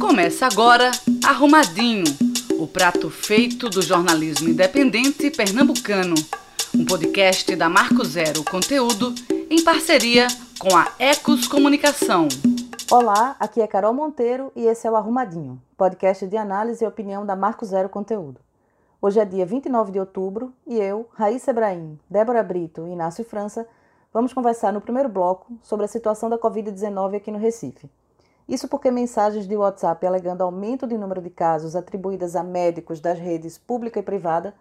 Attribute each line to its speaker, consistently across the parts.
Speaker 1: Começa agora Arrumadinho, o prato feito do jornalismo independente pernambucano. Um podcast da Marco Zero Conteúdo em parceria com a Ecos Comunicação.
Speaker 2: Olá, aqui é Carol Monteiro e esse é o Arrumadinho, podcast de análise e opinião da Marco Zero Conteúdo. Hoje é dia 29 de outubro e eu, Raíssa Ebrahim, Débora Brito e Inácio França vamos conversar no primeiro bloco sobre a situação da Covid-19 aqui no Recife. Isso porque mensagens de WhatsApp alegando aumento de número de casos atribuídas a médicos das redes pública e privada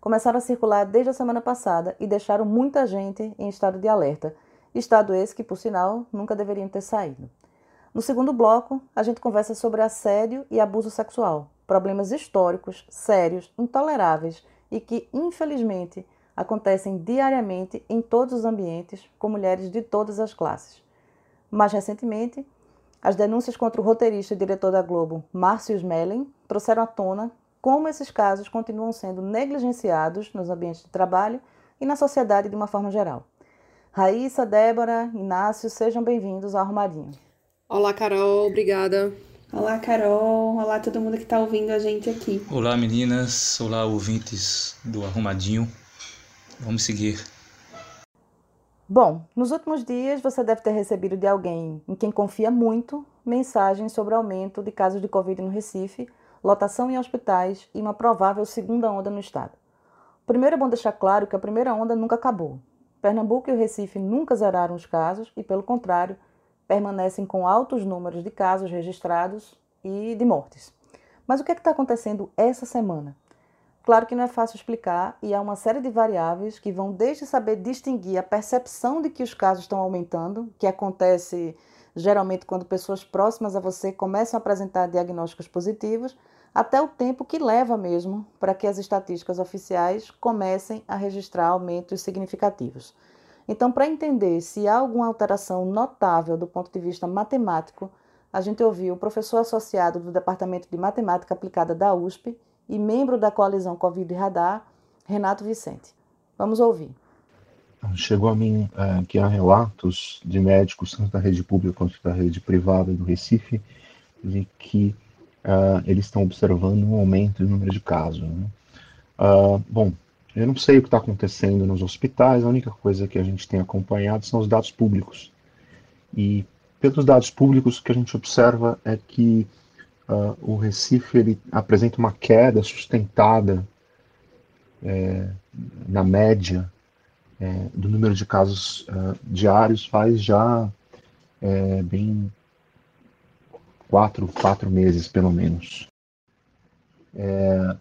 Speaker 2: começaram a circular desde a semana passada e deixaram muita gente em estado de alerta, estado esse que, por sinal, nunca deveriam ter saído. No segundo bloco, a gente conversa sobre assédio e abuso sexual, problemas históricos, sérios, intoleráveis e que, infelizmente, acontecem diariamente em todos os ambientes com mulheres de todas as classes. Mais recentemente, as denúncias contra o roteirista e diretor da Globo, Márcio Smelling, trouxeram à tona como esses casos continuam sendo negligenciados nos ambientes de trabalho e na sociedade de uma forma geral. Raíssa, Débora, Inácio, sejam bem-vindos ao Arrumadinho.
Speaker 3: Olá, Carol, obrigada.
Speaker 4: Olá, Carol. Olá, todo mundo que está ouvindo a gente aqui.
Speaker 5: Olá, meninas. Olá, ouvintes do Arrumadinho. Vamos seguir.
Speaker 2: Bom, nos últimos dias você deve ter recebido de alguém em quem confia muito mensagens sobre aumento de casos de Covid no Recife, lotação em hospitais e uma provável segunda onda no estado. Primeiro é bom deixar claro que a primeira onda nunca acabou. Pernambuco e o Recife nunca zeraram os casos e, pelo contrário, permanecem com altos números de casos registrados e de mortes. Mas o que é está acontecendo essa semana? Claro que não é fácil explicar e há uma série de variáveis que vão desde saber distinguir a percepção de que os casos estão aumentando, que acontece geralmente quando pessoas próximas a você começam a apresentar diagnósticos positivos, até o tempo que leva mesmo para que as estatísticas oficiais comecem a registrar aumentos significativos. Então, para entender se há alguma alteração notável do ponto de vista matemático, a gente ouviu o professor associado do Departamento de Matemática Aplicada da USP e membro da coalizão Covid Radar, Renato Vicente. Vamos ouvir.
Speaker 6: Chegou a mim é, que há relatos de médicos, tanto da rede pública quanto da rede privada do Recife, de que uh, eles estão observando um aumento no número de casos. Né? Uh, bom, eu não sei o que está acontecendo nos hospitais, a única coisa que a gente tem acompanhado são os dados públicos. E pelos dados públicos que a gente observa é que uh, o Recife ele apresenta uma queda sustentada é, na média é, do número de casos uh, diários faz já é, bem quatro, quatro meses pelo menos. É,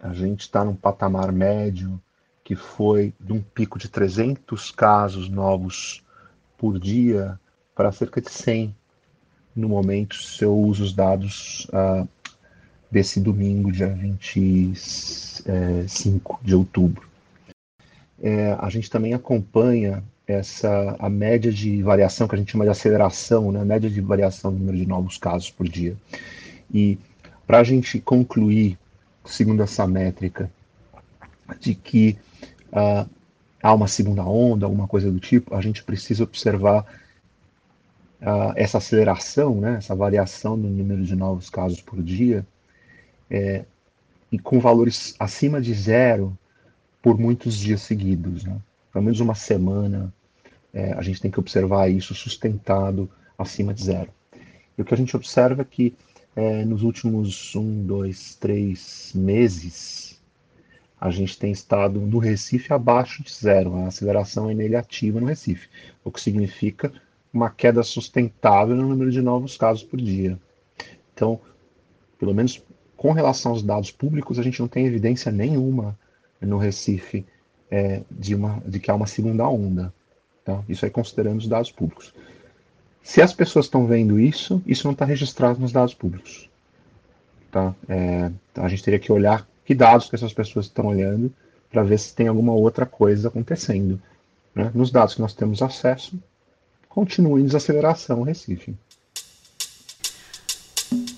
Speaker 6: a gente está num patamar médio que foi de um pico de 300 casos novos por dia para cerca de 100 no momento se eu uso os dados uh, desse domingo, dia 25 é, de outubro. É, a gente também acompanha essa a média de variação que a gente chama de aceleração, né, a média de variação do número de novos casos por dia. E para a gente concluir, segundo essa métrica, de que uh, há uma segunda onda, alguma coisa do tipo, a gente precisa observar uh, essa aceleração, né, essa variação no número de novos casos por dia, é, e com valores acima de zero por muitos dias seguidos. Né? Pelo menos uma semana, é, a gente tem que observar isso sustentado acima de zero. E o que a gente observa é que é, nos últimos um, dois, três meses, a gente tem estado no Recife abaixo de zero. A aceleração é negativa no Recife, o que significa uma queda sustentável no número de novos casos por dia. Então, pelo menos com relação aos dados públicos, a gente não tem evidência nenhuma no Recife é, de, uma, de que há uma segunda onda. Tá? Isso aí considerando os dados públicos. Se as pessoas estão vendo isso, isso não está registrado nos dados públicos. Tá? É, a gente teria que olhar que dados que essas pessoas estão olhando para ver se tem alguma outra coisa acontecendo. Né? Nos dados que nós temos acesso, continue em desaceleração Recife.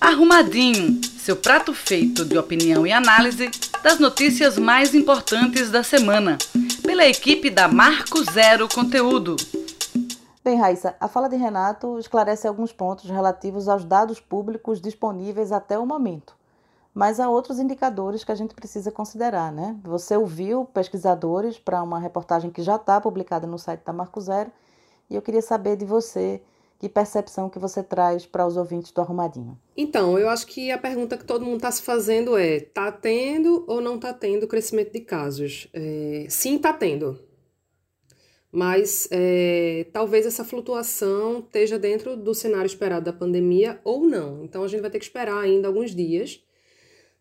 Speaker 1: Arrumadinho, seu prato feito de opinião e análise das notícias mais importantes da semana, pela equipe da Marco Zero Conteúdo.
Speaker 2: Bem, Raíssa, a fala de Renato esclarece alguns pontos relativos aos dados públicos disponíveis até o momento. Mas há outros indicadores que a gente precisa considerar, né? Você ouviu pesquisadores para uma reportagem que já está publicada no site da Marco Zero e eu queria saber de você que percepção que você traz para os ouvintes do Arrumadinho.
Speaker 3: Então, eu acho que a pergunta que todo mundo está se fazendo é: está tendo ou não está tendo crescimento de casos? É, sim, está tendo. Mas é, talvez essa flutuação esteja dentro do cenário esperado da pandemia ou não. Então a gente vai ter que esperar ainda alguns dias,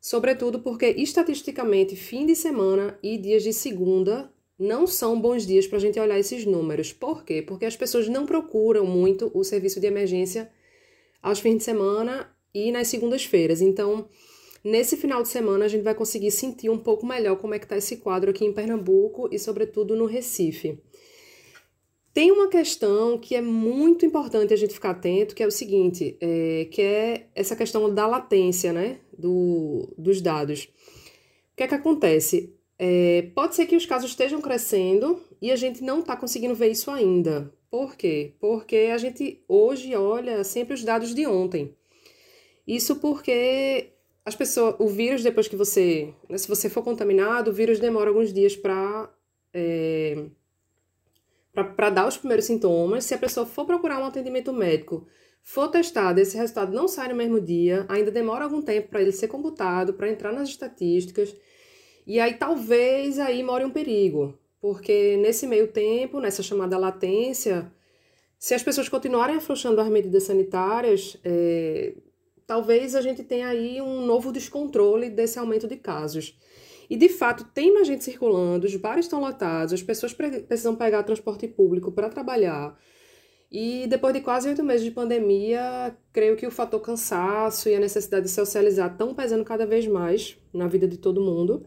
Speaker 3: sobretudo porque estatisticamente fim de semana e dias de segunda não são bons dias para a gente olhar esses números. Por quê? Porque as pessoas não procuram muito o serviço de emergência aos fins de semana e nas segundas-feiras. Então, nesse final de semana, a gente vai conseguir sentir um pouco melhor como é que está esse quadro aqui em Pernambuco e, sobretudo, no Recife. Tem uma questão que é muito importante a gente ficar atento, que é o seguinte, é, que é essa questão da latência, né, do, dos dados. O que é que acontece? É, pode ser que os casos estejam crescendo e a gente não está conseguindo ver isso ainda. Por quê? Porque a gente hoje olha sempre os dados de ontem. Isso porque as pessoas, o vírus, depois que você, né, se você for contaminado, o vírus demora alguns dias para é, para dar os primeiros sintomas. Se a pessoa for procurar um atendimento médico, for testado, esse resultado não sai no mesmo dia, ainda demora algum tempo para ele ser computado, para entrar nas estatísticas. E aí talvez aí more um perigo, porque nesse meio tempo, nessa chamada latência, se as pessoas continuarem afrouxando as medidas sanitárias, é, talvez a gente tenha aí um novo descontrole desse aumento de casos. E de fato tem mais gente circulando, os bares estão lotados, as pessoas precisam pegar transporte público para trabalhar. E depois de quase oito meses de pandemia, creio que o fator cansaço e a necessidade de socializar estão pesando cada vez mais na vida de todo mundo.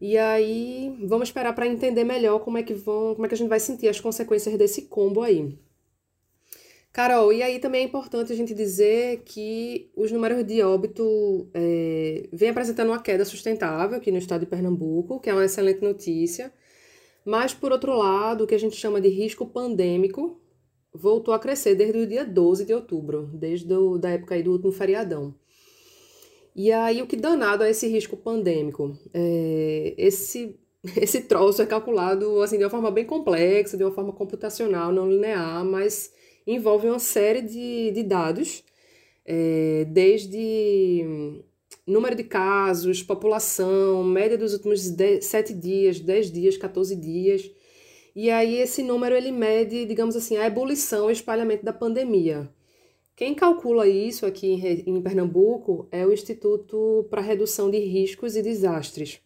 Speaker 3: E aí, vamos esperar para entender melhor como é que vão, como é que a gente vai sentir as consequências desse combo aí. Carol, e aí também é importante a gente dizer que os números de óbito é, vêm apresentando uma queda sustentável aqui no estado de Pernambuco, que é uma excelente notícia. Mas, por outro lado, o que a gente chama de risco pandêmico voltou a crescer desde o dia 12 de outubro, desde a da época aí do último feriadão. E aí, o que danado é esse risco pandêmico? É, esse, esse troço é calculado assim, de uma forma bem complexa, de uma forma computacional, não linear, mas envolve uma série de, de dados, é, desde número de casos, população, média dos últimos 7 dias, 10 dias, 14 dias. E aí esse número ele mede, digamos assim, a ebulição e espalhamento da pandemia. Quem calcula isso aqui em Pernambuco é o Instituto para Redução de Riscos e Desastres,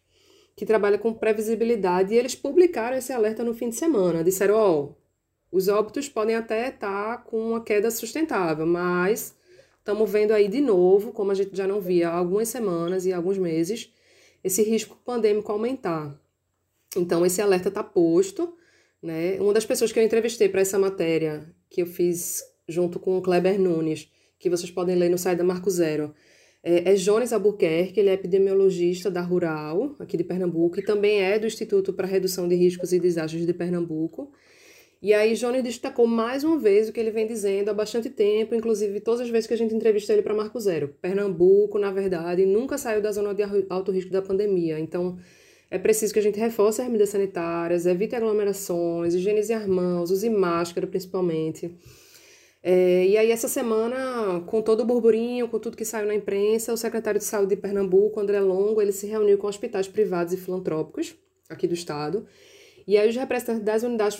Speaker 3: que trabalha com previsibilidade, e eles publicaram esse alerta no fim de semana. Disseram: ó, oh, os óbitos podem até estar com uma queda sustentável, mas estamos vendo aí de novo, como a gente já não via há algumas semanas e alguns meses, esse risco pandêmico aumentar. Então, esse alerta está posto. Né? Uma das pessoas que eu entrevistei para essa matéria, que eu fiz junto com o Kleber Nunes, que vocês podem ler no site da Marco Zero. É, é Jones Albuquerque, ele é epidemiologista da Rural, aqui de Pernambuco, e também é do Instituto para Redução de Riscos e Desastres de Pernambuco. E aí Jones destacou mais uma vez o que ele vem dizendo há bastante tempo, inclusive todas as vezes que a gente entrevista ele para Marco Zero. Pernambuco, na verdade, nunca saiu da zona de alto risco da pandemia. Então, é preciso que a gente reforce as medidas sanitárias, evite aglomerações, higienize as mãos, use máscara principalmente. É, e aí, essa semana, com todo o burburinho, com tudo que saiu na imprensa, o secretário de Saúde de Pernambuco, André Longo, ele se reuniu com hospitais privados e filantrópicos aqui do estado. E aí, os representantes das unidades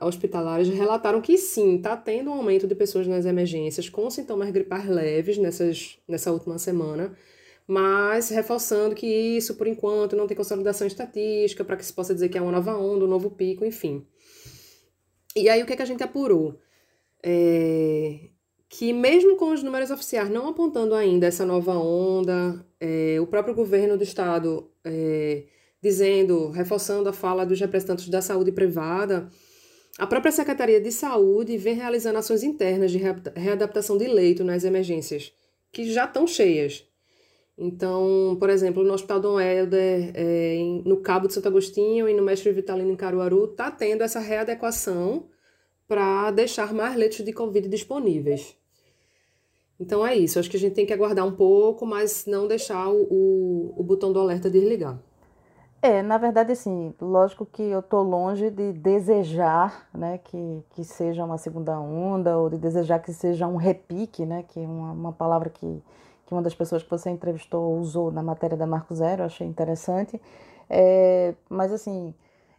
Speaker 3: hospitalares relataram que sim, está tendo um aumento de pessoas nas emergências com sintomas gripais leves nessas, nessa última semana, mas reforçando que isso, por enquanto, não tem consolidação estatística para que se possa dizer que é uma nova onda, um novo pico, enfim. E aí, o que, é que a gente apurou? É, que mesmo com os números oficiais não apontando ainda essa nova onda, é, o próprio governo do estado é, dizendo, reforçando a fala dos representantes da saúde privada, a própria Secretaria de Saúde vem realizando ações internas de readaptação de leito nas emergências, que já estão cheias. Então, por exemplo, no Hospital Dom Helder, é, no Cabo de Santo Agostinho e no Mestre Vitalino em Caruaru, está tendo essa readequação para deixar mais leitos de Covid disponíveis. Então é isso, acho que a gente tem que aguardar um pouco, mas não deixar o, o, o botão do alerta desligar.
Speaker 2: É, na verdade, assim, lógico que eu estou longe de desejar né, que, que seja uma segunda onda ou de desejar que seja um repique, né, que é uma, uma palavra que, que uma das pessoas que você entrevistou usou na matéria da Marco Zero, achei interessante. É, mas, assim,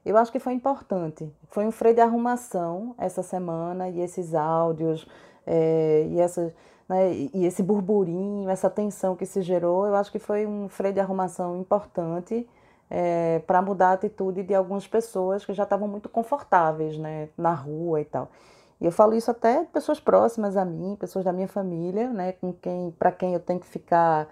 Speaker 2: eu acho que foi importante. Foi um freio de arrumação essa semana e esses áudios é, e, essa, né, e esse burburinho, essa tensão que se gerou, eu acho que foi um freio de arrumação importante é, para mudar a atitude de algumas pessoas que já estavam muito confortáveis né, na rua e tal. E eu falo isso até de pessoas próximas a mim, pessoas da minha família, né, com quem, para quem eu tenho que ficar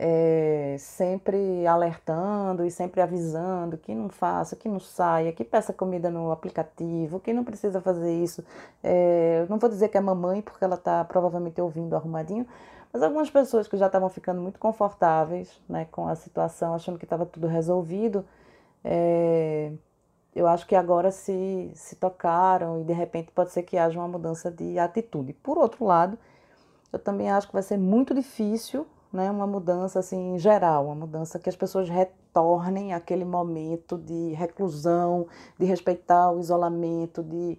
Speaker 2: é, sempre alertando e sempre avisando que não faça, que não saia, que peça comida no aplicativo, que não precisa fazer isso. É, não vou dizer que é mamãe, porque ela está provavelmente ouvindo arrumadinho, mas algumas pessoas que já estavam ficando muito confortáveis né, com a situação, achando que estava tudo resolvido, é, eu acho que agora se, se tocaram e de repente pode ser que haja uma mudança de atitude. Por outro lado, eu também acho que vai ser muito difícil né, uma mudança assim geral, uma mudança que as pessoas retornem àquele momento de reclusão, de respeitar o isolamento, de,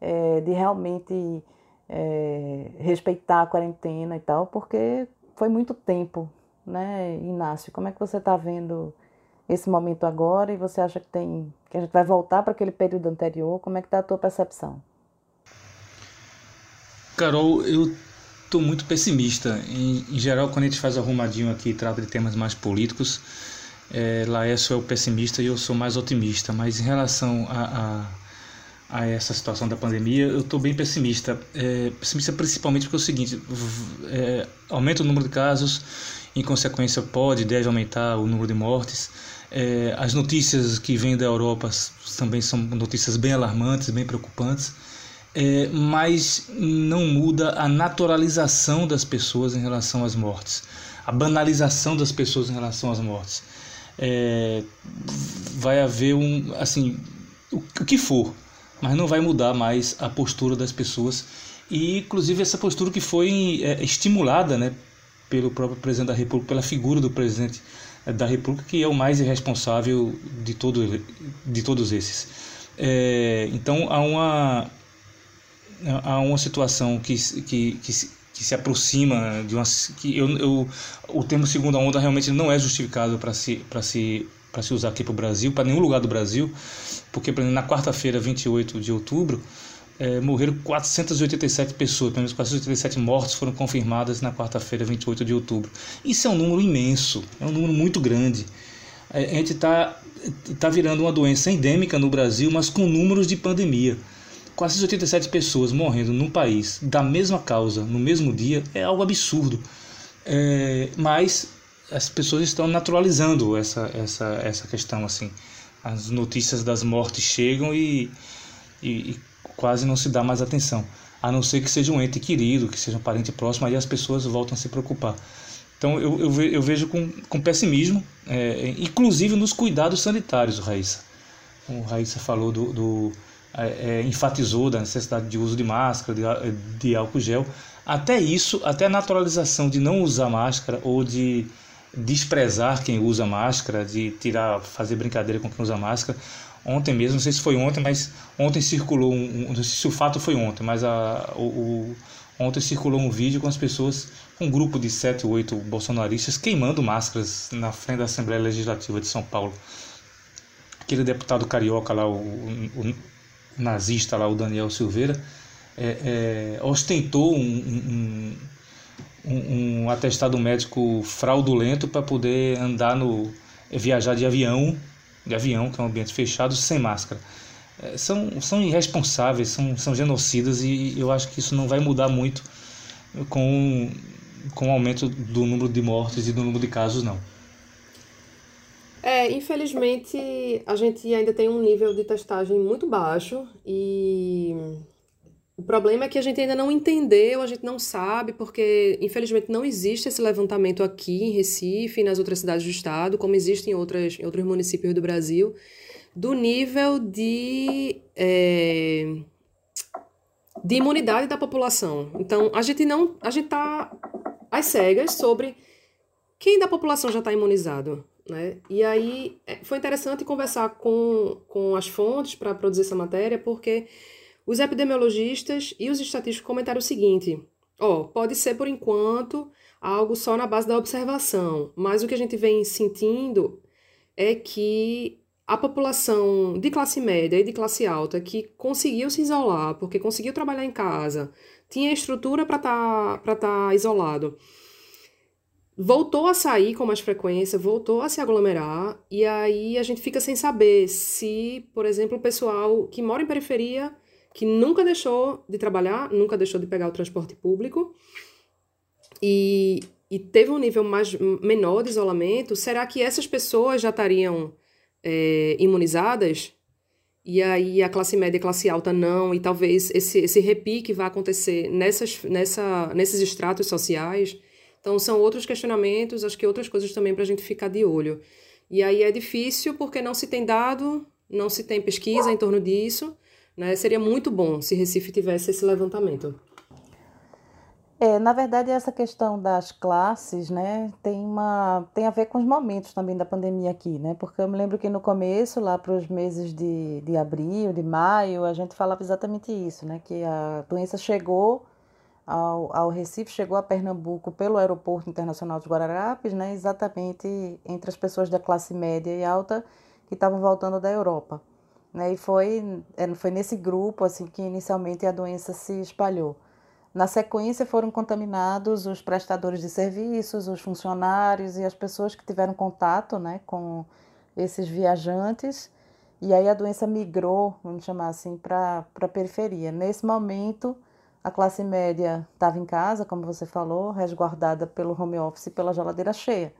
Speaker 2: é, de realmente é, respeitar a quarentena e tal, porque foi muito tempo, né, Inácio? Como é que você está vendo esse momento agora e você acha que tem que a gente vai voltar para aquele período anterior? Como é que está a tua percepção?
Speaker 5: Carol, eu estou muito pessimista. Em, em, geral, quando a gente faz arrumadinho aqui e trata de temas mais políticos, é, Laércio é o pessimista e eu sou mais otimista. Mas em relação a, a, a essa situação da pandemia, eu estou bem pessimista. É, pessimista principalmente porque é o seguinte: é, aumenta o número de casos, em consequência, pode, deve aumentar o número de mortes. É, as notícias que vêm da Europa também são notícias bem alarmantes, bem preocupantes é, mas não muda a naturalização das pessoas em relação às mortes, a banalização das pessoas em relação às mortes. É, vai haver um, assim, o, o que for, mas não vai mudar mais a postura das pessoas e, inclusive, essa postura que foi é, estimulada, né, pelo próprio presidente da República, pela figura do presidente da República, que é o mais irresponsável de, todo, de todos esses. É, então há uma há uma situação que, que, que, que se aproxima de uma que eu, eu o termo segunda onda realmente não é justificado para se para se para se usar aqui para o Brasil, para nenhum lugar do Brasil, porque por exemplo, na quarta-feira, 28 de outubro, é, morreram 487 pessoas, pelo menos 487 mortes foram confirmadas na quarta-feira, 28 de outubro. Isso é um número imenso, é um número muito grande. É, a gente está tá virando uma doença endêmica no Brasil, mas com números de pandemia. 487 pessoas morrendo num país da mesma causa no mesmo dia é algo absurdo. É, mas as pessoas estão naturalizando essa, essa, essa questão assim. As notícias das mortes chegam e, e, e quase não se dá mais atenção. A não ser que seja um ente querido, que seja um parente próximo, aí as pessoas voltam a se preocupar. Então eu, eu, eu vejo com, com pessimismo, é, inclusive nos cuidados sanitários, Raíssa. Como Raíssa falou do, do é, é, enfatizou da necessidade de uso de máscara, de, de álcool gel, até isso, até a naturalização de não usar máscara ou de desprezar quem usa máscara, de tirar, fazer brincadeira com quem usa máscara. Ontem mesmo, não sei se foi ontem, mas ontem circulou um, não sei se o fato foi ontem, mas a, o, o, ontem circulou um vídeo com as pessoas, um grupo de sete ou oito bolsonaristas queimando máscaras na frente da Assembleia Legislativa de São Paulo. Aquele deputado carioca lá, o, o nazista lá, o Daniel Silveira, é, é, ostentou um, um, um, um, atestado médico fraudulento para poder andar no viajar de avião, de avião que é um ambiente fechado, sem máscara. É, são, são irresponsáveis, são, são genocidas e eu acho que isso não vai mudar muito com, com o aumento do número de mortes e do número de casos, não.
Speaker 3: É, infelizmente a gente ainda tem um nível de testagem muito baixo e o problema é que a gente ainda não entendeu, a gente não sabe, porque infelizmente não existe esse levantamento aqui em Recife e nas outras cidades do estado, como existe em, outras, em outros municípios do Brasil, do nível de. É, de imunidade da população. Então, a gente não, a gente está às cegas sobre quem da população já está imunizado. Né? E aí é, foi interessante conversar com, com as fontes para produzir essa matéria, porque os epidemiologistas e os estatísticos comentaram o seguinte: ó, pode ser por enquanto algo só na base da observação, mas o que a gente vem sentindo é que a população de classe média e de classe alta que conseguiu se isolar, porque conseguiu trabalhar em casa, tinha estrutura para estar tá, tá isolado, voltou a sair com mais frequência, voltou a se aglomerar, e aí a gente fica sem saber se, por exemplo, o pessoal que mora em periferia, que nunca deixou de trabalhar, nunca deixou de pegar o transporte público, e, e teve um nível mais menor de isolamento, será que essas pessoas já estariam é, imunizadas? E aí a classe média e classe alta não, e talvez esse, esse repique vá acontecer nessas, nessa, nesses estratos sociais. Então são outros questionamentos, acho que outras coisas também para a gente ficar de olho. E aí é difícil porque não se tem dado, não se tem pesquisa em torno disso. Né? Seria muito bom se Recife tivesse esse levantamento.
Speaker 2: É, na verdade, essa questão das classes, né, tem, uma, tem a ver com os momentos também da pandemia aqui, né? Porque eu me lembro que no começo, lá para os meses de, de abril, de maio, a gente falava exatamente isso, né? Que a doença chegou ao, ao Recife, chegou a Pernambuco pelo Aeroporto Internacional de Guararapes, né? Exatamente entre as pessoas da classe média e alta que estavam voltando da Europa. Né? E foi, é, foi nesse grupo assim que inicialmente a doença se espalhou. Na sequência, foram contaminados os prestadores de serviços, os funcionários e as pessoas que tiveram contato né, com esses viajantes. E aí a doença migrou, vamos chamar assim, para a periferia. Nesse momento, a classe média estava em casa, como você falou, resguardada pelo home office e pela geladeira cheia.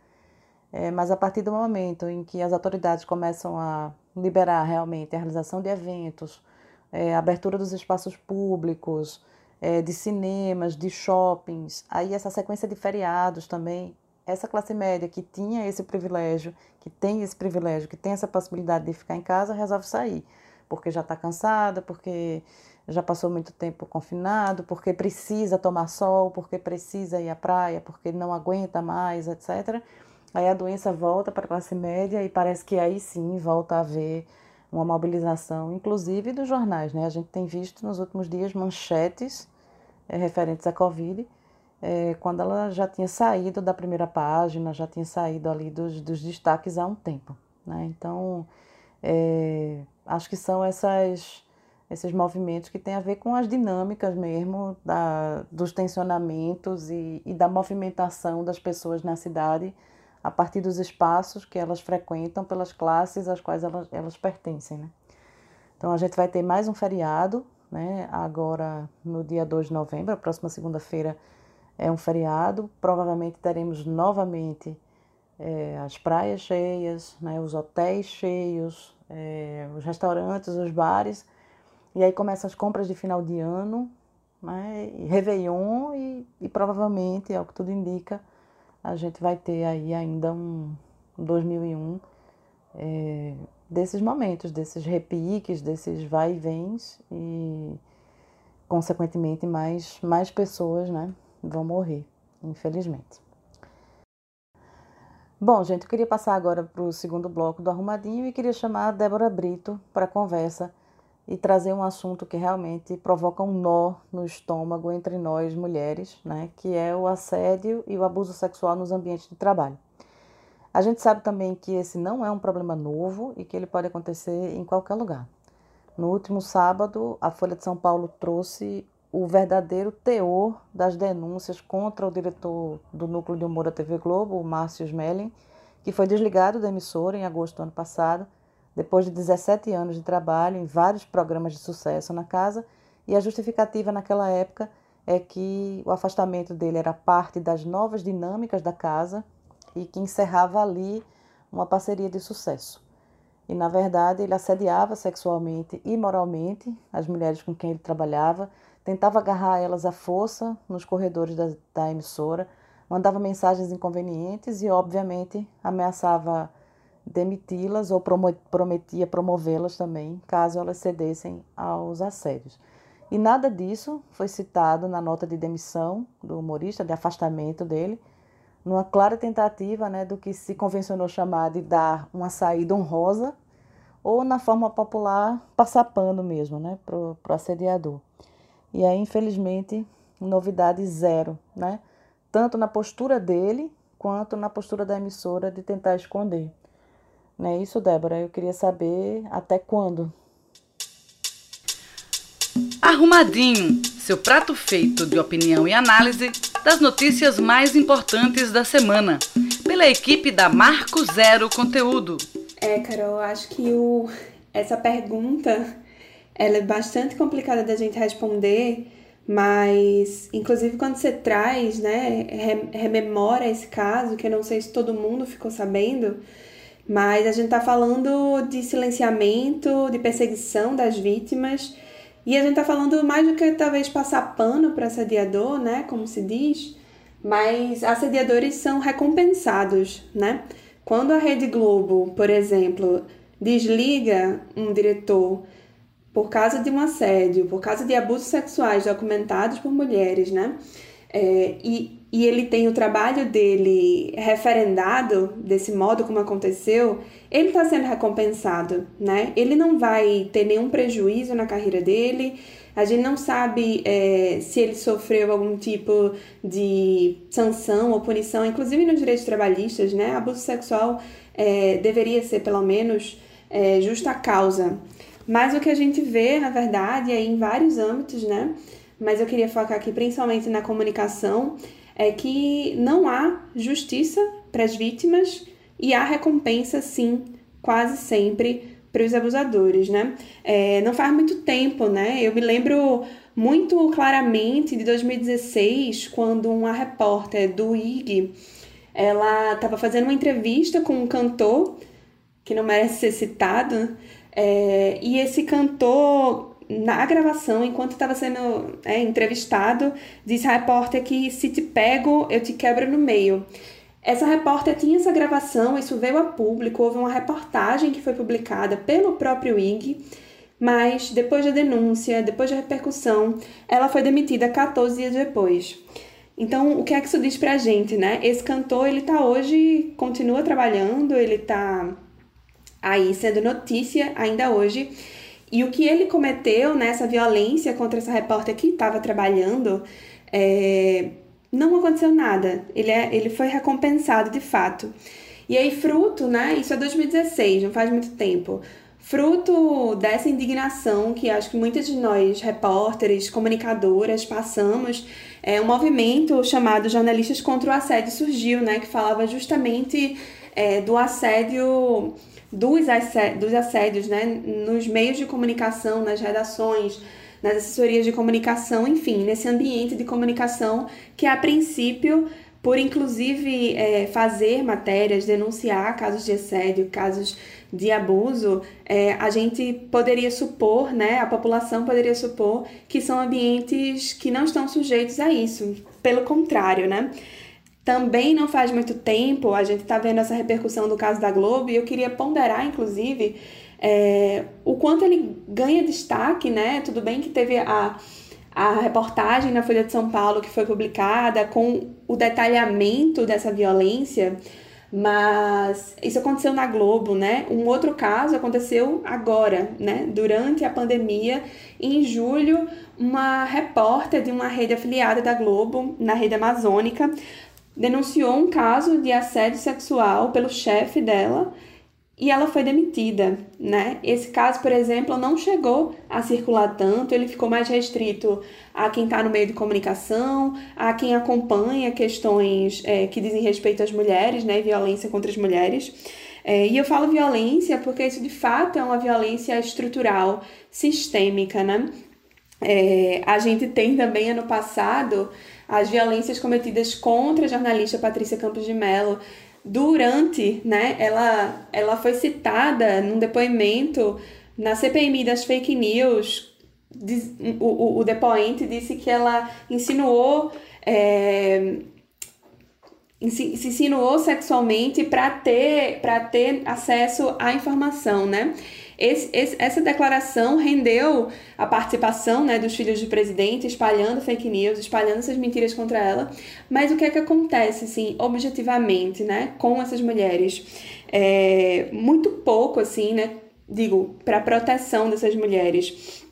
Speaker 2: É, mas a partir do momento em que as autoridades começam a liberar realmente a realização de eventos, é, abertura dos espaços públicos, é, de cinemas, de shoppings, aí essa sequência de feriados também, essa classe média que tinha esse privilégio, que tem esse privilégio, que tem essa possibilidade de ficar em casa, resolve sair, porque já está cansada, porque já passou muito tempo confinado, porque precisa tomar sol, porque precisa ir à praia, porque não aguenta mais, etc. Aí a doença volta para a classe média e parece que aí sim volta a haver uma mobilização, inclusive dos jornais. Né? A gente tem visto nos últimos dias manchetes é, referentes à Covid, é, quando ela já tinha saído da primeira página, já tinha saído ali dos, dos destaques há um tempo. Né? Então, é, acho que são essas, esses movimentos que têm a ver com as dinâmicas mesmo da, dos tensionamentos e, e da movimentação das pessoas na cidade a partir dos espaços que elas frequentam pelas classes às quais elas, elas pertencem. Né? Então, a gente vai ter mais um feriado né? Agora, no dia 2 de novembro, a próxima segunda-feira é um feriado. Provavelmente teremos novamente é, as praias cheias, né? os hotéis cheios, é, os restaurantes, os bares. E aí começam as compras de final de ano, né? E Réveillon e, e provavelmente, é o que tudo indica, a gente vai ter aí ainda um 2001 é, desses momentos, desses repiques, desses vai e vens e, consequentemente, mais, mais pessoas né, vão morrer, infelizmente. Bom, gente, eu queria passar agora para o segundo bloco do Arrumadinho e queria chamar a Débora Brito para conversa e trazer um assunto que realmente provoca um nó no estômago entre nós mulheres, né, que é o assédio e o abuso sexual nos ambientes de trabalho. A gente sabe também que esse não é um problema novo e que ele pode acontecer em qualquer lugar. No último sábado, a Folha de São Paulo trouxe o verdadeiro teor das denúncias contra o diretor do núcleo de humor da TV Globo, o Márcio Smelling, que foi desligado da emissora em agosto do ano passado, depois de 17 anos de trabalho em vários programas de sucesso na casa, e a justificativa naquela época é que o afastamento dele era parte das novas dinâmicas da casa e que encerrava ali uma parceria de sucesso. E na verdade ele assediava sexualmente e moralmente as mulheres com quem ele trabalhava, tentava agarrar elas à força nos corredores da, da emissora, mandava mensagens inconvenientes e, obviamente, ameaçava demiti-las ou prometia promovê-las também, caso elas cedessem aos assédios. E nada disso foi citado na nota de demissão do humorista, de afastamento dele, numa clara tentativa né, do que se convencionou chamar de dar uma saída honrosa, ou na forma popular, passar pano mesmo né, para o assediador. E aí, infelizmente, novidade zero, né? tanto na postura dele quanto na postura da emissora de tentar esconder. Não é isso, Débora? Eu queria saber até quando.
Speaker 1: Arrumadinho, seu prato feito de opinião e análise das notícias mais importantes da semana, pela equipe da Marco Zero Conteúdo.
Speaker 4: É, Carol, acho que o... essa pergunta ela é bastante complicada da gente responder mas, inclusive, quando você traz, né, rememora esse caso, que eu não sei se todo mundo ficou sabendo, mas a gente está falando de silenciamento, de perseguição das vítimas, e a gente está falando mais do que talvez passar pano para assediador, né, como se diz, mas assediadores são recompensados, né? Quando a Rede Globo, por exemplo, desliga um diretor por causa de um assédio, por causa de abusos sexuais documentados por mulheres, né? É, e, e ele tem o trabalho dele referendado desse modo como aconteceu, ele está sendo recompensado, né? Ele não vai ter nenhum prejuízo na carreira dele. A gente não sabe é, se ele sofreu algum tipo de sanção ou punição, inclusive nos direitos trabalhistas, né? Abuso sexual é, deveria ser pelo menos é, justa causa. Mas o que a gente vê, na verdade, é em vários âmbitos, né? Mas eu queria focar aqui principalmente na comunicação, é que não há justiça para as vítimas e há recompensa, sim, quase sempre para os abusadores, né? É, não faz muito tempo, né? Eu me lembro muito claramente de 2016, quando uma repórter do IG, ela estava fazendo uma entrevista com um cantor que não merece ser citado, é, e esse cantor, na gravação, enquanto estava sendo é, entrevistado, disse a repórter que se te pego, eu te quebro no meio. Essa repórter tinha essa gravação, isso veio a público, houve uma reportagem que foi publicada pelo próprio IG, mas depois da denúncia, depois da repercussão, ela foi demitida 14 dias depois. Então, o que é que isso diz pra gente, né? Esse cantor, ele tá hoje, continua trabalhando, ele tá aí sendo notícia ainda hoje. E o que ele cometeu nessa violência contra essa repórter que estava trabalhando, é, não aconteceu nada. Ele, é, ele foi recompensado de fato. E aí, fruto, né? Isso é 2016, não faz muito tempo. Fruto dessa indignação que acho que muitas de nós, repórteres, comunicadoras, passamos, é, um movimento chamado Jornalistas contra o Assédio surgiu, né? Que falava justamente é, do assédio dos, dos assédios né, nos meios de comunicação, nas redações, nas assessorias de comunicação, enfim, nesse ambiente de comunicação que, a princípio, por inclusive é, fazer matérias, denunciar casos de assédio, casos de abuso, é, a gente poderia supor, né, a população poderia supor que são ambientes que não estão sujeitos a isso. Pelo contrário, né? Também não faz muito tempo, a gente está vendo essa repercussão do caso da Globo, e eu queria ponderar, inclusive, é, o quanto ele ganha destaque, né? Tudo bem que teve a, a reportagem na Folha de São Paulo que foi publicada com o detalhamento dessa violência, mas isso aconteceu na Globo, né? Um outro caso aconteceu agora, né? Durante a pandemia, em julho, uma repórter de uma rede afiliada da Globo, na rede amazônica, denunciou um caso de assédio sexual pelo chefe dela e ela foi demitida, né? Esse caso, por exemplo, não chegou a circular tanto, ele ficou mais restrito a quem está no meio de comunicação, a quem acompanha questões é, que dizem respeito às mulheres, né? Violência contra as mulheres. É, e eu falo violência porque isso de fato é uma violência estrutural, sistêmica, né? É, a gente tem também ano passado as violências cometidas contra a jornalista Patrícia Campos de Mello durante, né, ela, ela foi citada num depoimento na CPMI das fake news, o, o, o depoente disse que ela insinuou é, se insinuou sexualmente para ter, ter acesso à informação, né? Esse, esse, essa declaração rendeu a participação né, dos filhos do presidente, espalhando fake news, espalhando essas mentiras contra ela. Mas o que é que acontece, assim, objetivamente, né, com essas mulheres? É, muito pouco, assim, né, digo, para proteção dessas mulheres.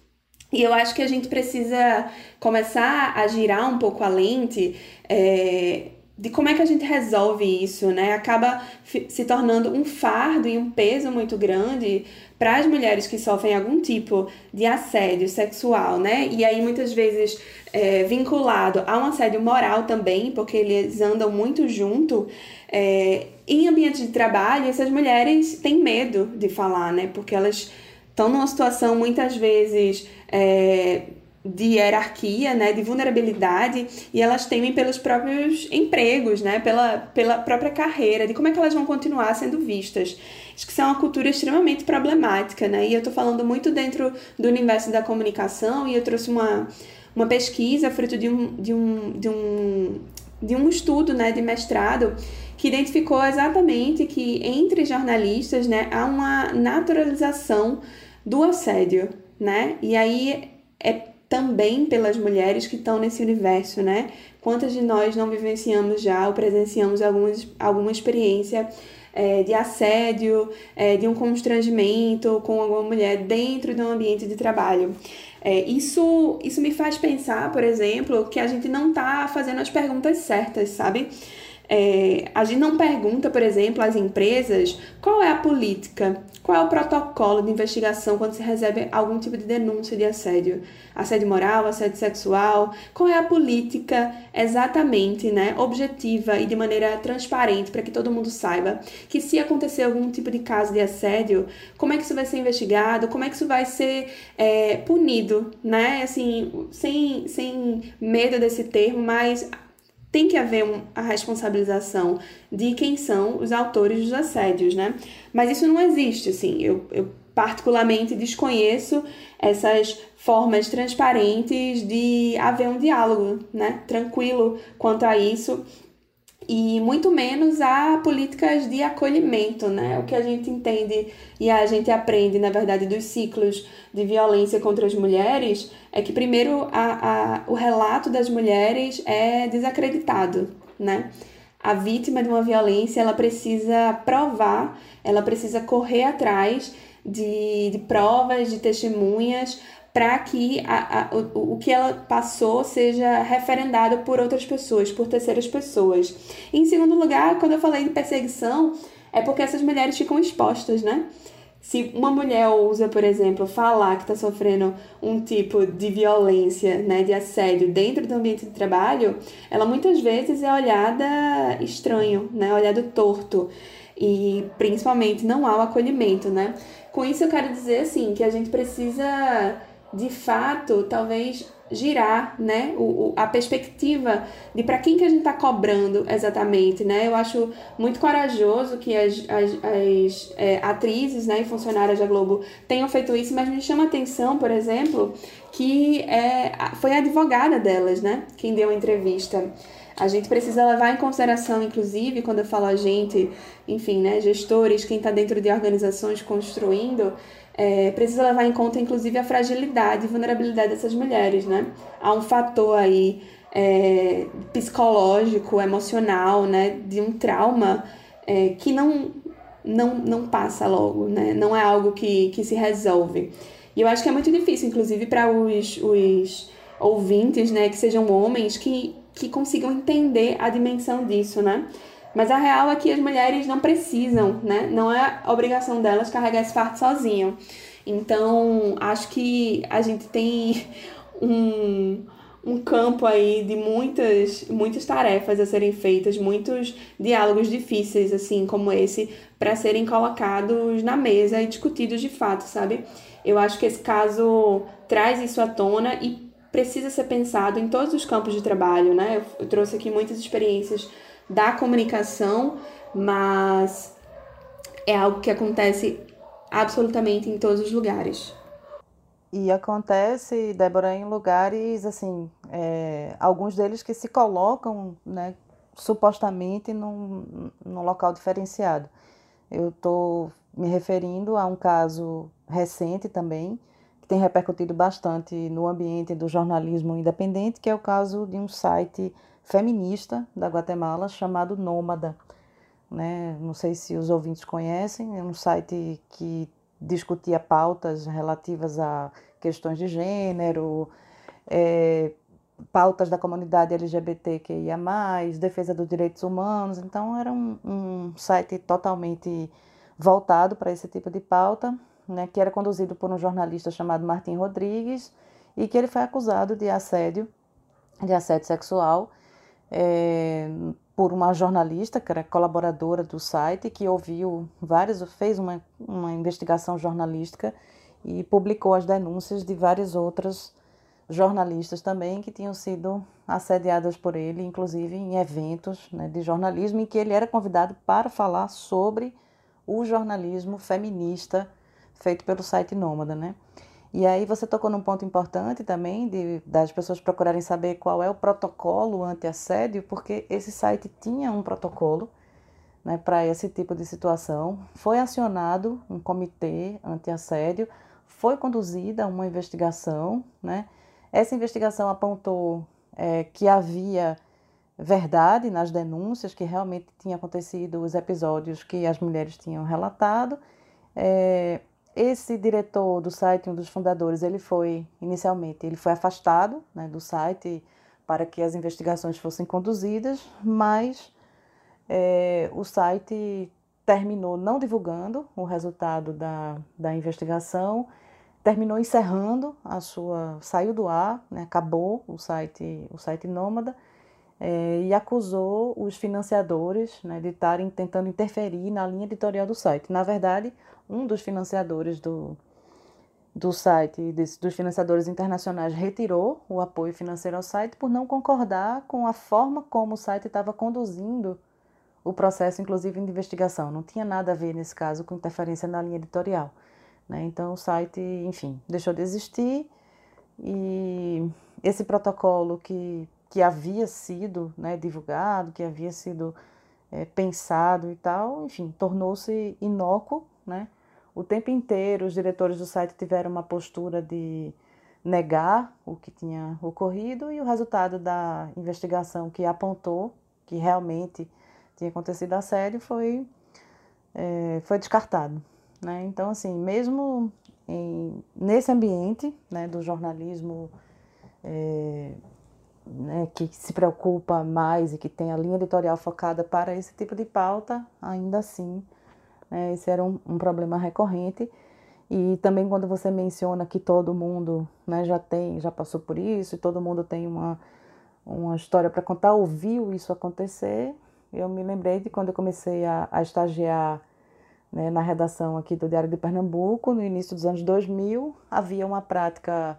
Speaker 4: E eu acho que a gente precisa começar a girar um pouco a lente é, de como é que a gente resolve isso, né? Acaba se tornando um fardo e um peso muito grande para as mulheres que sofrem algum tipo de assédio sexual, né? E aí muitas vezes é, vinculado a um assédio moral também, porque eles andam muito junto. É, em ambiente de trabalho, essas mulheres têm medo de falar, né? Porque elas estão numa situação muitas vezes é, de hierarquia, né, de vulnerabilidade, e elas temem pelos próprios empregos, né, pela, pela própria carreira, de como é que elas vão continuar sendo vistas. Acho que isso é uma cultura extremamente problemática, né, e eu estou falando muito dentro do universo da comunicação, e eu trouxe uma, uma pesquisa fruto de um, de um, de um, de um estudo, né, de mestrado, que identificou exatamente que entre jornalistas, né, há uma naturalização do assédio, né? E aí é também pelas mulheres que estão nesse universo, né? Quantas de nós não vivenciamos já ou presenciamos algumas, alguma experiência é, de assédio, é, de um constrangimento com alguma mulher dentro de um ambiente de trabalho? É, isso, isso me faz pensar, por exemplo, que a gente não está fazendo as perguntas certas, sabe? É, a gente não pergunta, por exemplo, às empresas qual é a política, qual é o protocolo de investigação quando se recebe algum tipo de denúncia de assédio, assédio moral, assédio sexual, qual é a política exatamente, né, objetiva e de maneira transparente para que todo mundo saiba que se acontecer algum tipo de caso de assédio, como é que isso vai ser investigado, como é que isso vai ser é, punido, né, assim, sem, sem medo desse termo, mas tem que haver um, a responsabilização de quem são os autores dos assédios, né? Mas isso não existe, assim. Eu, eu particularmente desconheço essas formas transparentes de haver um diálogo, né? Tranquilo quanto a isso e muito menos a políticas de acolhimento, né? O que a gente entende e a gente aprende, na verdade, dos ciclos de violência contra as mulheres é que, primeiro, a, a, o relato das mulheres é desacreditado, né? A vítima de uma violência, ela precisa provar, ela precisa correr atrás de, de provas, de testemunhas, para que a, a, o, o que ela passou seja referendado por outras pessoas, por terceiras pessoas. E, em segundo lugar, quando eu falei de perseguição, é porque essas mulheres ficam expostas, né? Se uma mulher ousa, por exemplo, falar que está sofrendo um tipo de violência, né, de assédio dentro do ambiente de trabalho, ela muitas vezes é olhada estranho, né, olhada torto. E principalmente não há o acolhimento, né? Com isso eu quero dizer assim que a gente precisa de fato, talvez girar, né, o, o a perspectiva de para quem que a gente está cobrando exatamente, né? Eu acho muito corajoso que as, as, as é, atrizes, né, e funcionárias da Globo tenham feito isso, mas me chama a atenção, por exemplo, que é, foi a advogada delas, né, quem deu a entrevista. A gente precisa levar em consideração, inclusive, quando eu falo a gente, enfim, né, gestores, quem está dentro de organizações construindo, é, precisa levar em conta, inclusive, a fragilidade e vulnerabilidade dessas mulheres, né? Há um fator aí é, psicológico, emocional, né, de um trauma é, que não, não, não passa logo, né? Não é algo que, que se resolve. E eu acho que é muito difícil, inclusive, para os, os ouvintes, né, que sejam homens, que, que consigam entender a dimensão disso, né? Mas a real é que as mulheres não precisam, né? Não é obrigação delas carregar esse fardo sozinho. Então, acho que a gente tem um, um campo aí de muitas, muitas tarefas a serem feitas, muitos diálogos difíceis, assim como esse, para serem colocados na mesa e discutidos de fato, sabe? Eu acho que esse caso traz isso à tona e precisa ser pensado em todos os campos de trabalho, né? Eu, eu trouxe aqui muitas experiências da comunicação, mas é algo que acontece absolutamente em todos os lugares.
Speaker 2: E acontece, Débora, em lugares, assim, é, alguns deles que se colocam, né, supostamente num, num local diferenciado. Eu estou me referindo a um caso recente também, que tem repercutido bastante no ambiente do jornalismo independente, que é o caso de um site feminista da Guatemala chamado Nômada. Né? Não sei se os ouvintes conhecem, é um site que discutia pautas relativas a questões de gênero, é, pautas da comunidade LGBTQIA, defesa dos direitos humanos. Então, era um, um site totalmente voltado para esse tipo de pauta, né, que era conduzido por um jornalista chamado Martim Rodrigues e que ele foi acusado de assédio, de assédio sexual, é, por uma jornalista que era colaboradora do site, que ouviu várias, fez uma, uma investigação jornalística e publicou as denúncias de várias outras jornalistas também que tinham sido assediadas por ele, inclusive em eventos né, de jornalismo, em que ele era convidado para falar sobre o jornalismo feminista feito pelo site Nômada, né? E aí você tocou num ponto importante também de das pessoas procurarem saber qual é o protocolo anti-assédio, porque esse site tinha um protocolo né, para esse tipo de situação. Foi acionado um comitê anti-assédio, foi conduzida uma investigação, né? Essa investigação apontou é, que havia verdade nas denúncias, que realmente tinha acontecido os episódios que as mulheres tinham relatado. É, esse diretor do site, um dos fundadores, ele foi inicialmente ele foi afastado né, do site para que as investigações fossem conduzidas, mas é, o site terminou não divulgando o resultado da, da investigação terminou encerrando a sua, saiu do ar, né, acabou o site, o site Nômada, é, e acusou os financiadores né, de estarem tentando interferir na linha editorial do site. Na verdade, um dos financiadores do, do site, desse, dos financiadores internacionais, retirou o apoio financeiro ao site por não concordar com a forma como o site estava conduzindo o processo, inclusive de investigação. Não tinha nada a ver, nesse caso, com interferência na linha editorial. Né? Então o site, enfim, deixou de existir e esse protocolo que, que havia sido né, divulgado, que havia sido é, pensado e tal, enfim, tornou-se inócuo, né? O tempo inteiro os diretores do site tiveram uma postura de negar o que tinha ocorrido e o resultado da investigação que apontou que realmente tinha acontecido a sério foi, é, foi descartado. Né? Então, assim, mesmo em, nesse ambiente né, do jornalismo é, né, que se preocupa mais e que tem a linha editorial focada para esse tipo de pauta, ainda assim, né, esse era um, um problema recorrente. E também quando você menciona que todo mundo né, já tem, já passou por isso, e todo mundo tem uma, uma história para contar, ouviu isso acontecer, eu me lembrei de quando eu comecei a, a estagiar né, na redação aqui do Diário de Pernambuco, no início dos anos 2000, havia uma prática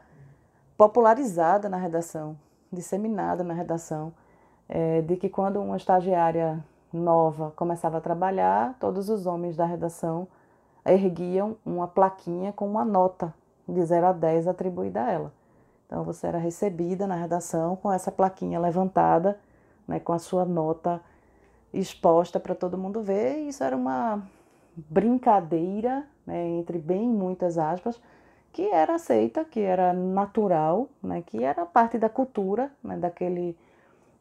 Speaker 2: popularizada na redação, disseminada na redação, é, de que quando uma estagiária nova começava a trabalhar, todos os homens da redação erguiam uma plaquinha com uma nota de 0 a 10 atribuída a ela. Então você era recebida na redação com essa plaquinha levantada, né, com a sua nota exposta para todo mundo ver, e isso era uma brincadeira, né, entre bem muitas aspas, que era aceita, que era natural, né, que era parte da cultura né, daquele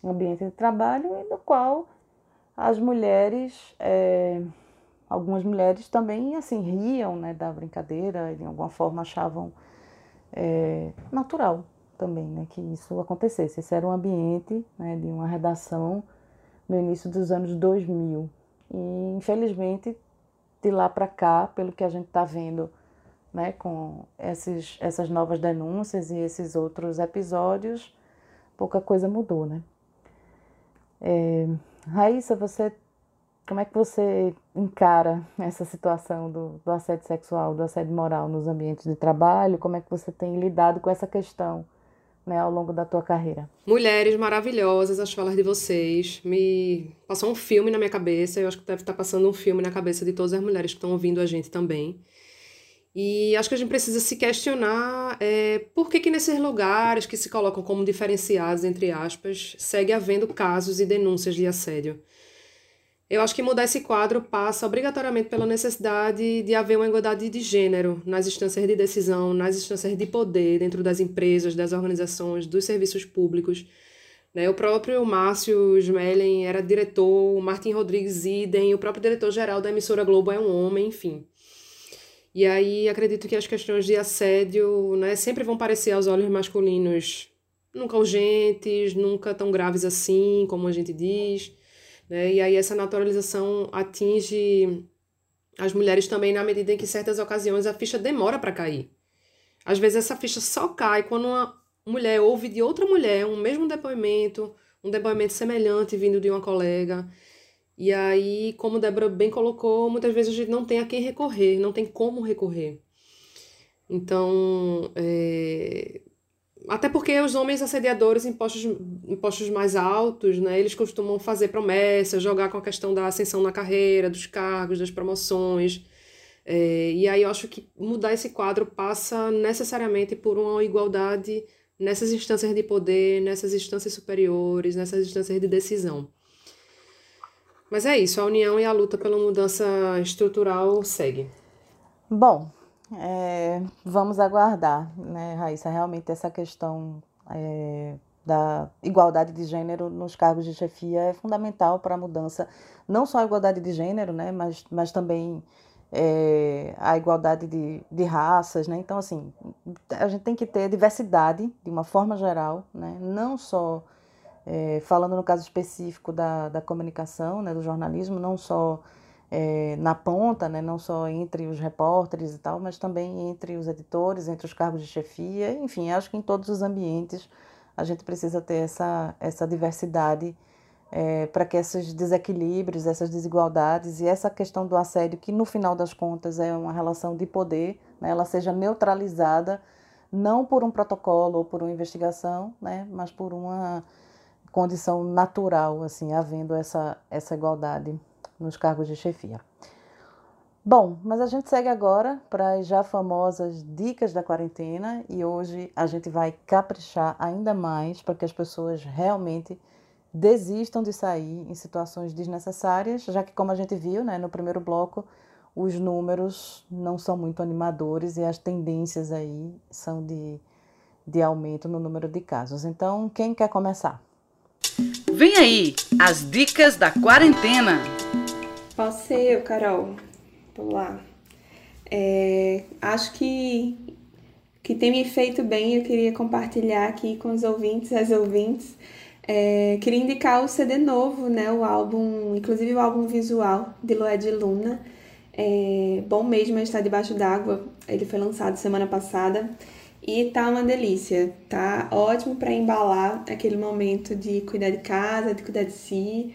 Speaker 2: ambiente de trabalho e do qual as mulheres, é, algumas mulheres também assim riam né, da brincadeira, de alguma forma achavam é, natural também né, que isso acontecesse. Esse era um ambiente né, de uma redação no início dos anos 2000. E infelizmente de lá para cá, pelo que a gente está vendo, né, com esses, essas novas denúncias e esses outros episódios, pouca coisa mudou, né? É, Raíssa, você, como é que você encara essa situação do, do assédio sexual, do assédio moral nos ambientes de trabalho? Como é que você tem lidado com essa questão? né, ao longo da tua carreira?
Speaker 3: Mulheres maravilhosas, as falas de vocês. Me passou um filme na minha cabeça. Eu acho que deve estar passando um filme na cabeça de todas as mulheres que estão ouvindo a gente também. E acho que a gente precisa se questionar é, por que, que nesses lugares que se colocam como diferenciados, entre aspas, segue havendo casos e denúncias de assédio. Eu acho que mudar esse quadro passa obrigatoriamente pela necessidade de haver uma igualdade de gênero nas instâncias de decisão, nas instâncias de poder, dentro das empresas, das organizações, dos serviços públicos. Né? O próprio Márcio Smelling era diretor, o Martin Rodrigues idem, o próprio diretor-geral da emissora Globo é um homem, enfim. E aí acredito que as questões de assédio né, sempre vão parecer aos olhos masculinos nunca urgentes, nunca tão graves assim, como a gente diz. Né? E aí essa naturalização atinge as mulheres também na medida em que, em certas ocasiões, a ficha demora para cair. Às vezes essa ficha só cai quando uma mulher ouve de outra mulher um mesmo depoimento, um depoimento semelhante vindo de uma colega. E aí, como Débora bem colocou, muitas vezes a gente não tem a quem recorrer, não tem como recorrer. Então, é... até porque os homens assediadores em postos, em postos mais altos, né, eles costumam fazer promessas, jogar com a questão da ascensão na carreira, dos cargos, das promoções. É... E aí eu acho que mudar esse quadro passa necessariamente por uma igualdade nessas instâncias de poder, nessas instâncias superiores, nessas instâncias de decisão. Mas é isso, a união e a luta pela mudança estrutural segue.
Speaker 2: Bom, é, vamos aguardar, né, Raíssa? Realmente essa questão é, da igualdade de gênero nos cargos de chefia é fundamental para a mudança, não só a igualdade de gênero, né, mas, mas também é, a igualdade de, de raças, né? Então, assim, a gente tem que ter diversidade de uma forma geral, né? Não só é, falando no caso específico da, da comunicação, né, do jornalismo, não só é, na ponta, né, não só entre os repórteres e tal, mas também entre os editores, entre os cargos de chefia, enfim, acho que em todos os ambientes a gente precisa ter essa, essa diversidade é, para que esses desequilíbrios, essas desigualdades e essa questão do assédio, que no final das contas é uma relação de poder, né, ela seja neutralizada não por um protocolo ou por uma investigação, né, mas por uma condição natural, assim, havendo essa, essa igualdade nos cargos de chefia. Bom, mas a gente segue agora para as já famosas dicas da quarentena e hoje a gente vai caprichar ainda mais para que as pessoas realmente desistam de sair em situações desnecessárias, já que, como a gente viu né, no primeiro bloco, os números não são muito animadores e as tendências aí são de, de aumento no número de casos. Então, quem quer começar?
Speaker 1: Vem aí, as dicas da quarentena.
Speaker 4: Posso ser eu, Carol. Vamos lá. É, acho que que tem me feito bem, eu queria compartilhar aqui com os ouvintes, as ouvintes. É, queria indicar o CD novo, né? O álbum, inclusive o álbum visual de Lué de Luna. É, bom mesmo estar debaixo d'água. Ele foi lançado semana passada. E tá uma delícia, tá ótimo para embalar aquele momento de cuidar de casa, de cuidar de si,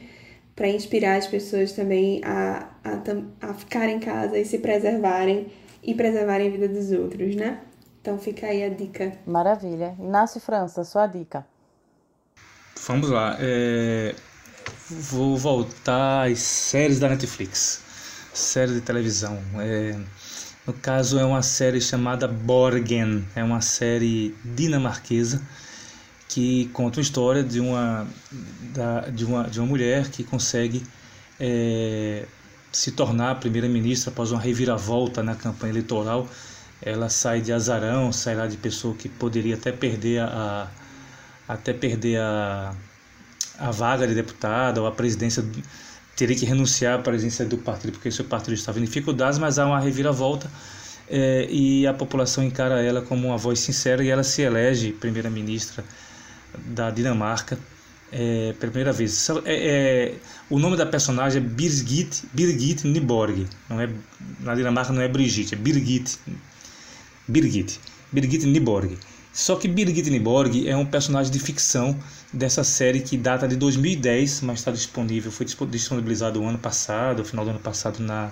Speaker 4: para inspirar as pessoas também a, a, a ficar em casa e se preservarem e preservarem a vida dos outros, né? Então fica aí a dica.
Speaker 2: Maravilha. Inácio França, sua dica.
Speaker 5: Vamos lá. É... Vou voltar às séries da Netflix. Séries de televisão. É... No caso, é uma série chamada Borgen, é uma série dinamarquesa que conta uma história de uma, de uma, de uma mulher que consegue é, se tornar primeira-ministra após uma reviravolta na campanha eleitoral. Ela sai de azarão, sai lá de pessoa que poderia até perder a, até perder a, a vaga de deputada ou a presidência teria que renunciar à presença do partido porque seu partido estava em dificuldades, mas há uma reviravolta é, e a população encara ela como uma voz sincera e ela se elege primeira-ministra da Dinamarca é, pela primeira vez. É, o nome da personagem é Birgit, Birgit Nyborg. Não é, na Dinamarca não é Brigitte, é Birgit. Birgit. Birgit Nyborg. Só que Birgit Nyborg é um personagem de ficção dessa série que data de 2010, mas está disponível, foi disponibilizado o ano passado, no final do ano passado na,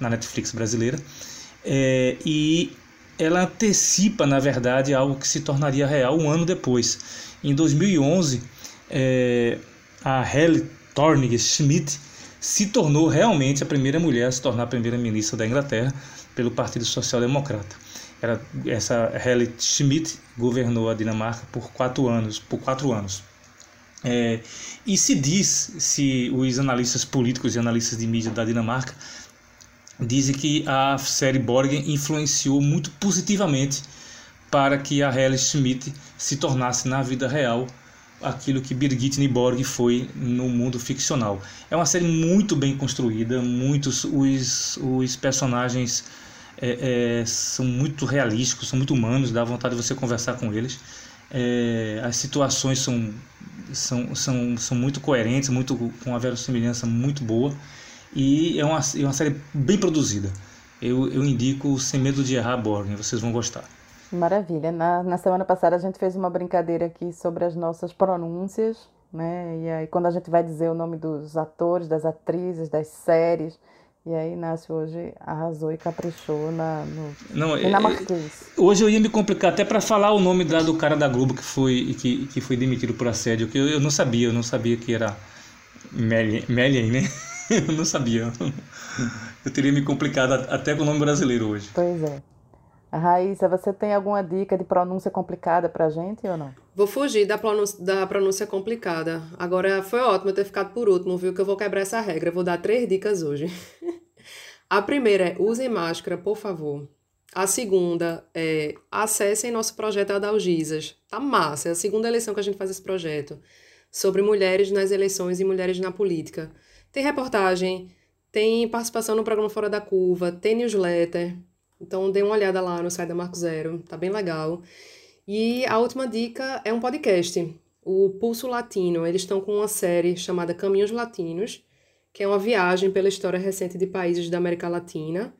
Speaker 5: na Netflix brasileira. É, e ela antecipa, na verdade, algo que se tornaria real um ano depois. Em 2011, é, a Helle Thorning Schmidt se tornou realmente a primeira mulher a se tornar primeira-ministra da Inglaterra pelo Partido Social Democrata. Era, essa Helle Schmidt governou a Dinamarca por quatro anos. Por quatro anos. É, e se diz, se os analistas políticos e analistas de mídia da Dinamarca dizem que a série Borgen influenciou muito positivamente para que a Helle Schmidt se tornasse na vida real aquilo que Birgit Nyborg foi no mundo ficcional. É uma série muito bem construída, muitos os, os personagens é, é, são muito realísticos, são muito humanos, dá vontade de você conversar com eles. É, as situações são, são, são, são muito coerentes, muito com uma verossimilhança muito boa e é uma, é uma série bem produzida. Eu, eu indico Sem Medo de Errar Borgen, vocês vão gostar.
Speaker 2: Maravilha. Na, na semana passada a gente fez uma brincadeira aqui sobre as nossas pronúncias, né? E aí quando a gente vai dizer o nome dos atores, das atrizes, das séries, e aí Inácio hoje arrasou e caprichou na, no
Speaker 5: Não,
Speaker 2: dinamarquês.
Speaker 5: É, hoje eu ia me complicar até para falar o nome da, do cara da Globo que foi, que, que foi demitido por assédio, que eu, eu não sabia, eu não sabia que era Melien, né? Eu não sabia. Eu teria me complicado até com o nome brasileiro hoje.
Speaker 2: Pois é. Raíssa, você tem alguma dica de pronúncia complicada pra gente ou não?
Speaker 3: Vou fugir da pronúncia, da pronúncia complicada. Agora, foi ótimo ter ficado por último, viu? Que eu vou quebrar essa regra. vou dar três dicas hoje. A primeira é usem máscara, por favor. A segunda é acessem nosso projeto Adalgisas. Tá massa, é a segunda eleição que a gente faz esse projeto. Sobre mulheres nas eleições e mulheres na política. Tem reportagem, tem participação no programa Fora da Curva, tem newsletter. Então dê uma olhada lá no site da Marco Zero, tá bem legal. E a última dica é um podcast, o Pulso Latino. Eles estão com uma série chamada Caminhos Latinos, que é uma viagem pela história recente de países da América Latina.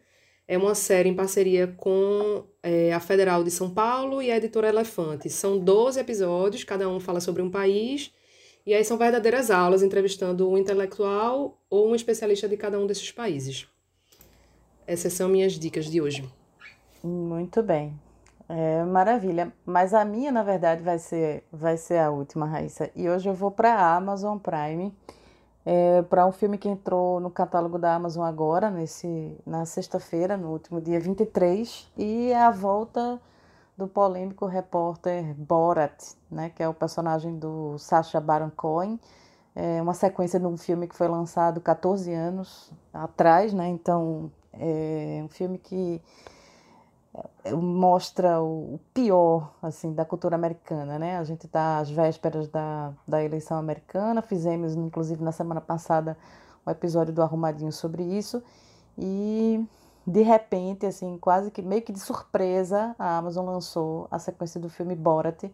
Speaker 3: É uma série em parceria com é, a Federal de São Paulo e a editora Elefante. São 12 episódios, cada um fala sobre um país. E aí são verdadeiras aulas entrevistando um intelectual ou um especialista de cada um desses países. Essas são minhas dicas de hoje.
Speaker 2: Muito bem. É, maravilha. Mas a minha, na verdade, vai ser, vai ser a última, Raíssa. E hoje eu vou para a Amazon Prime, é, para um filme que entrou no catálogo da Amazon agora, nesse, na sexta-feira, no último dia 23, e é a volta do polêmico repórter Borat, né, que é o personagem do Sacha Baron Cohen. É uma sequência de um filme que foi lançado 14 anos atrás, né? Então é um filme que é, mostra o pior assim da cultura americana, né? A gente está às vésperas da, da eleição americana, fizemos inclusive na semana passada um episódio do Arrumadinho sobre isso e de repente, assim, quase que meio que de surpresa, a Amazon lançou a sequência do filme Borat,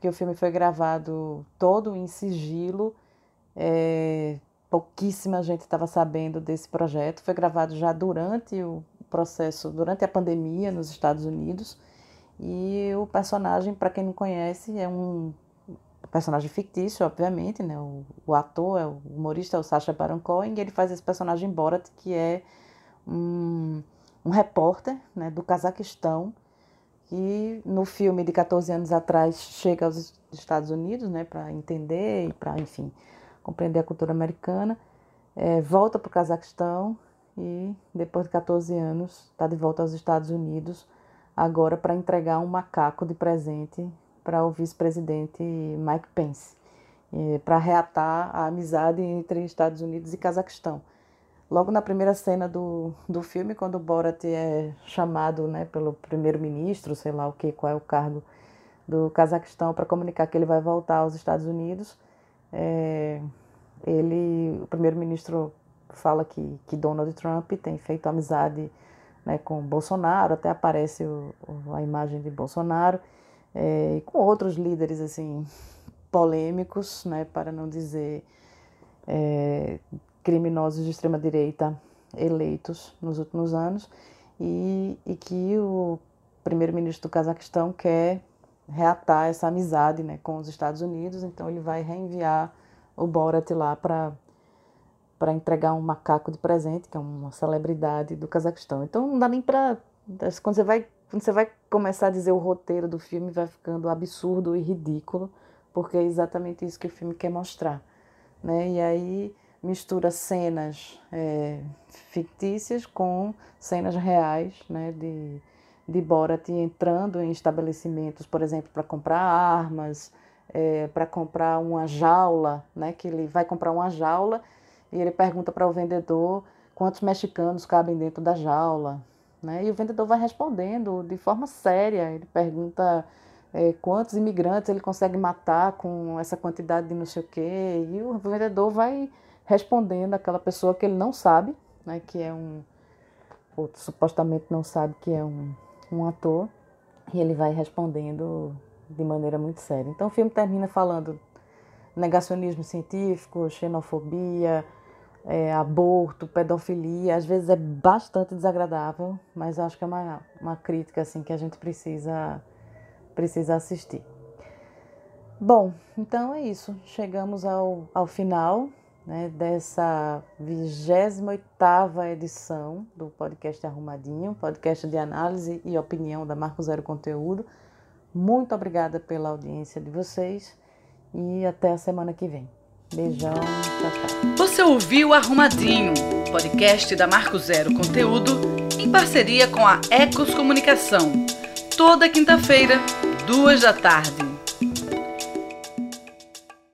Speaker 2: que o filme foi gravado todo em sigilo. É, pouquíssima gente estava sabendo desse projeto. Foi gravado já durante o processo, durante a pandemia nos Estados Unidos. E o personagem, para quem não conhece, é um personagem fictício, obviamente, né? O, o ator, é o humorista, é o Sacha Baron Cohen, e ele faz esse personagem Borat, que é um, um repórter né, do Cazaquistão, que no filme de 14 anos atrás chega aos Estados Unidos né, para entender e para, enfim, compreender a cultura americana, é, volta para o Cazaquistão e depois de 14 anos está de volta aos Estados Unidos, agora para entregar um macaco de presente para o vice-presidente Mike Pence, para reatar a amizade entre Estados Unidos e Cazaquistão. Logo na primeira cena do, do filme, quando o Borat é chamado né, pelo primeiro-ministro, sei lá o que, qual é o cargo do Cazaquistão, para comunicar que ele vai voltar aos Estados Unidos, é, ele, o primeiro-ministro fala que, que Donald Trump tem feito amizade né, com Bolsonaro, até aparece o, a imagem de Bolsonaro, é, e com outros líderes assim polêmicos, né, para não dizer é, criminosos de extrema-direita eleitos nos últimos anos, e, e que o primeiro-ministro do Cazaquistão quer reatar essa amizade né, com os Estados Unidos, então ele vai reenviar o Borat lá para para entregar um macaco de presente, que é uma celebridade do Cazaquistão. Então não dá nem para quando você vai quando você vai começar a dizer o roteiro do filme vai ficando absurdo e ridículo, porque é exatamente isso que o filme quer mostrar, né? E aí mistura cenas é, fictícias com cenas reais, né? De de Borat entrando em estabelecimentos, por exemplo, para comprar armas, é, para comprar uma jaula, né? Que ele vai comprar uma jaula e ele pergunta para o vendedor quantos mexicanos cabem dentro da jaula, né? E o vendedor vai respondendo de forma séria. Ele pergunta é, quantos imigrantes ele consegue matar com essa quantidade de não sei o quê. E o vendedor vai respondendo aquela pessoa que ele não sabe, né? Que é um ou supostamente não sabe que é um, um ator, e ele vai respondendo de maneira muito séria. Então o filme termina falando negacionismo científico, xenofobia, é, aborto, pedofilia. Às vezes é bastante desagradável, mas acho que é uma, uma crítica assim que a gente precisa, precisa assistir. Bom, então é isso. Chegamos ao, ao final né, dessa 28ª edição do podcast Arrumadinho, podcast de análise e opinião da Marco Zero Conteúdo. Muito obrigada pela audiência de vocês e até a semana que vem. Beijão, tchau, tchau.
Speaker 1: Você ouviu Arrumadinho, podcast da Marco Zero Conteúdo, em parceria com a Ecos Comunicação. Toda quinta-feira, duas da tarde.